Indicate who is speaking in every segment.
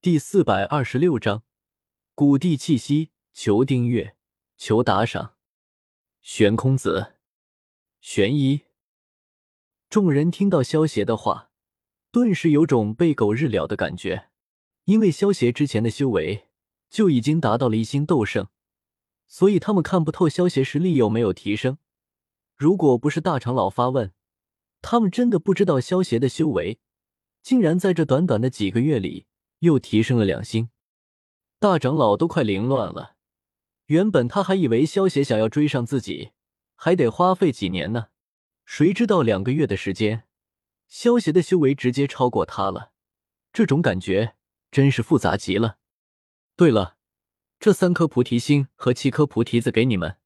Speaker 1: 第四百二十六章古地气息。求订阅，求打赏。玄空子，玄一。众人听到萧邪的话，顿时有种被狗日了的感觉，因为萧邪之前的修为就已经达到了一星斗圣，所以他们看不透萧邪实力有没有提升。如果不是大长老发问，他们真的不知道萧邪的修为竟然在这短短的几个月里又提升了两星。大长老都快凌乱了。原本他还以为萧邪想要追上自己，还得花费几年呢。谁知道两个月的时间，萧邪的修为直接超过他了。这种感觉真是复杂极了。对了，这三颗菩提心和七颗菩提子给你们。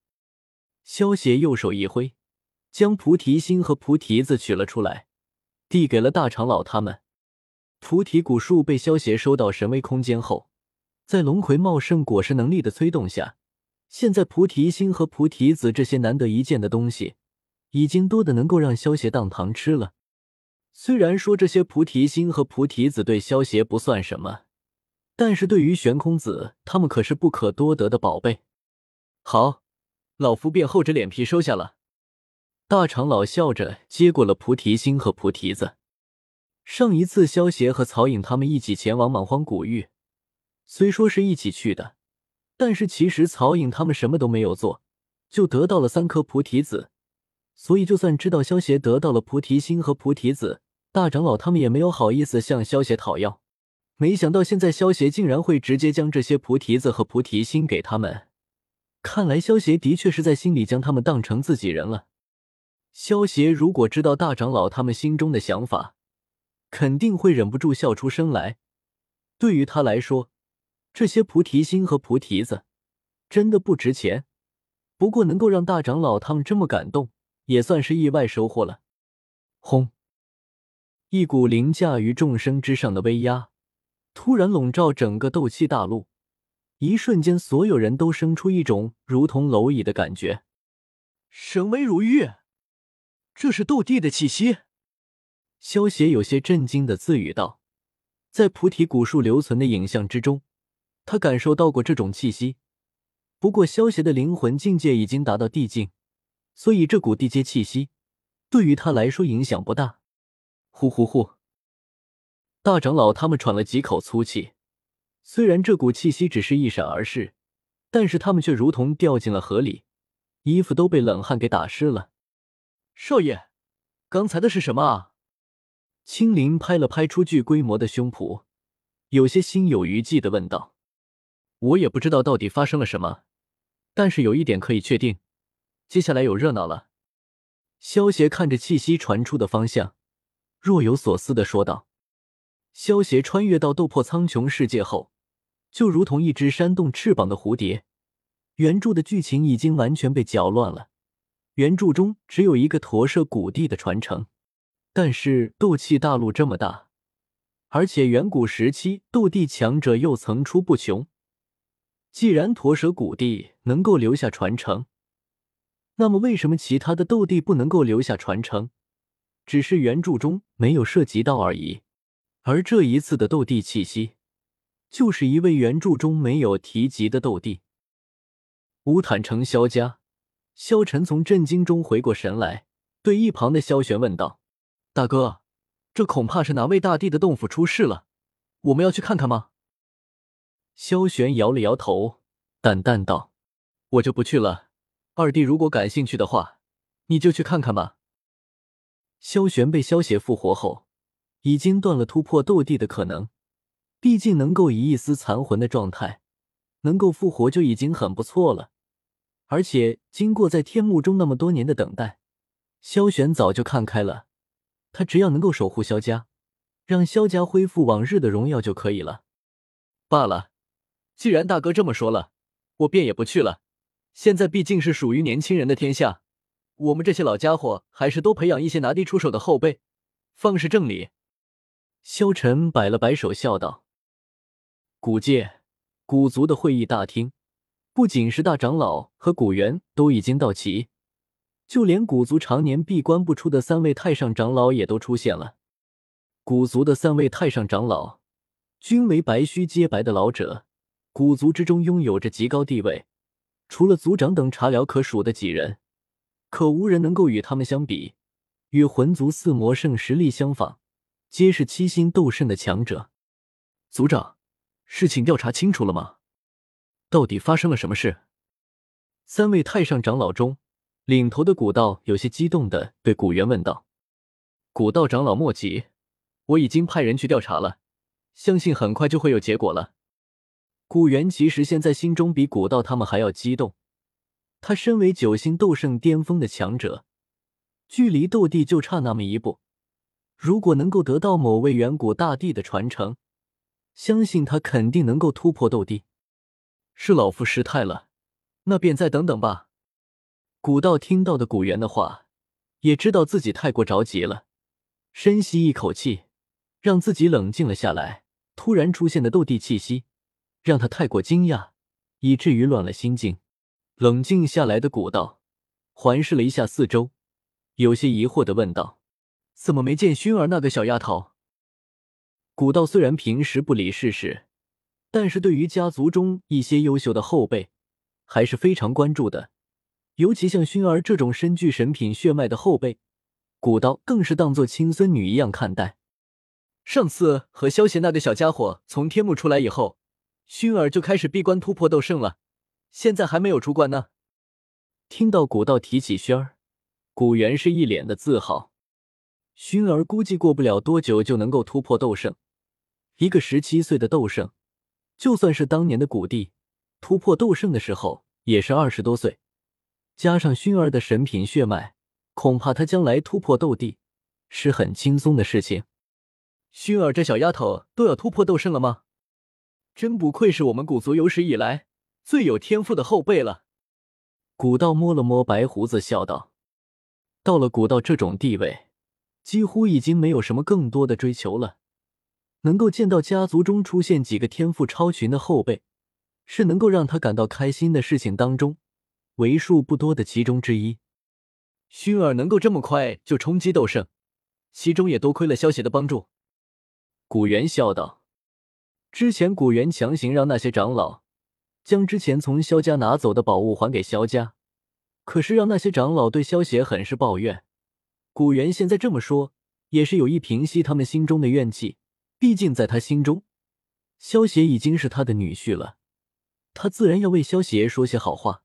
Speaker 1: 萧邪右手一挥，将菩提心和菩提子取了出来，递给了大长老他们。菩提古树被萧邪收到神威空间后，在龙葵茂盛果实能力的催动下。现在菩提心和菩提子这些难得一见的东西，已经多的能够让萧邪当糖吃了。虽然说这些菩提心和菩提子对萧邪不算什么，但是对于玄空子他们可是不可多得的宝贝。好，老夫便厚着脸皮收下了。大长老笑着接过了菩提心和菩提子。上一次萧邪和曹颖他们一起前往莽荒古域，虽说是一起去的。但是其实曹颖他们什么都没有做，就得到了三颗菩提子，所以就算知道萧邪得到了菩提心和菩提子，大长老他们也没有好意思向萧邪讨要。没想到现在萧邪竟然会直接将这些菩提子和菩提心给他们，看来萧邪的确是在心里将他们当成自己人了。萧邪如果知道大长老他们心中的想法，肯定会忍不住笑出声来。对于他来说，这些菩提心和菩提子真的不值钱，不过能够让大长老他们这么感动，也算是意外收获了。轰！一股凌驾于众生之上的威压突然笼罩整个斗气大陆，一瞬间，所有人都生出一种如同蝼蚁的感觉。
Speaker 2: 神威如玉，这是斗帝的气息。
Speaker 1: 萧邪有些震惊的自语道：“在菩提古树留存的影像之中。”他感受到过这种气息，不过萧邪的灵魂境界已经达到地境，所以这股地阶气息对于他来说影响不大。呼呼呼！大长老他们喘了几口粗气，虽然这股气息只是一闪而逝，但是他们却如同掉进了河里，衣服都被冷汗给打湿了。
Speaker 2: 少爷，刚才的是什么啊？
Speaker 1: 青灵拍了拍出具规模的胸脯，有些心有余悸的问道。我也不知道到底发生了什么，但是有一点可以确定，接下来有热闹了。萧邪看着气息传出的方向，若有所思的说道：“萧邪穿越到斗破苍穹世界后，就如同一只扇动翅膀的蝴蝶。原著的剧情已经完全被搅乱了，原著中只有一个驼舍古地的传承，但是斗气大陆这么大，而且远古时期斗帝强者又层出不穷。”既然驼蛇古帝能够留下传承，那么为什么其他的斗帝不能够留下传承？只是原著中没有涉及到而已。而这一次的斗帝气息，就是一位原著中没有提及的斗帝——乌坦城萧家。萧晨从震惊中回过神来，对一旁的萧玄问道：“大哥，这恐怕是哪位大帝的洞府出事了？我们要去看看吗？”萧玄摇了摇头，淡淡道：“我就不去了。二弟如果感兴趣的话，你就去看看吧。”萧玄被萧邪复活后，已经断了突破斗帝的可能。毕竟能够以一丝残魂的状态能够复活就已经很不错了。而且经过在天幕中那么多年的等待，萧玄早就看开了。他只要能够守护萧家，让萧家恢复往日的荣耀就可以了。罢了。既然大哥这么说了，我便也不去了。现在毕竟是属于年轻人的天下，我们这些老家伙还是多培养一些拿得出手的后辈，方是正理。萧晨摆了摆手，笑道：“古界古族的会议大厅，不仅是大长老和古元都已经到齐，就连古族常年闭关不出的三位太上长老也都出现了。古族的三位太上长老。”均为白须洁白的老者，古族之中拥有着极高地位，除了族长等茶寮可数的几人，可无人能够与他们相比。与魂族四魔圣实力相仿，皆是七星斗圣的强者。
Speaker 2: 族长，事情调查清楚了吗？到底发生了什么事？
Speaker 1: 三位太上长老中，领头的古道有些激动的对古元问道：“
Speaker 2: 古道长老莫急，我已经派人去调查了，相信很快就会有结果了。”
Speaker 1: 古元其实现在心中比古道他们还要激动。他身为九星斗圣巅峰的强者。距离斗帝就差那么一步，如果能够得到某位远古大帝的传承，相信他肯定能够突破斗帝。
Speaker 2: 是老夫失态了，那便再等等吧。
Speaker 1: 古道听到的古元的话，也知道自己太过着急了，深吸一口气，让自己冷静了下来。突然出现的斗帝气息，让他太过惊讶，以至于乱了心境。冷静下来的古道环视了一下四周。有些疑惑的问道：“
Speaker 2: 怎么没见薰儿那个小丫头？”
Speaker 1: 古道虽然平时不理世事，但是对于家族中一些优秀的后辈还是非常关注的。尤其像薰儿这种身具神品血脉的后辈，古道更是当做亲孙女一样看待。
Speaker 2: 上次和萧邪那个小家伙从天幕出来以后，薰儿就开始闭关突破斗圣了，现在还没有出关呢。
Speaker 1: 听到古道提起薰儿。古元是一脸的自豪，薰儿估计过不了多久就能够突破斗圣。一个十七岁的斗圣，就算是当年的古帝，突破斗圣的时候也是二十多岁。加上薰儿的神品血脉，恐怕他将来突破斗帝是很轻松的事情。
Speaker 2: 薰儿这小丫头都要突破斗圣了吗？真不愧是我们古族有史以来最有天赋的后辈了。
Speaker 1: 古道摸了摸白胡子，笑道。到了古道这种地位，几乎已经没有什么更多的追求了。能够见到家族中出现几个天赋超群的后辈，是能够让他感到开心的事情当中为数不多的其中之一。
Speaker 2: 薰儿能够这么快就冲击斗圣，其中也多亏了萧邪的帮助。
Speaker 1: 古元笑道：“之前古元强行让那些长老将之前从萧家拿走的宝物还给萧家。”可是让那些长老对萧邪很是抱怨，古元现在这么说，也是有意平息他们心中的怨气。毕竟在他心中，萧邪已经是他的女婿了，他自然要为萧邪说些好话。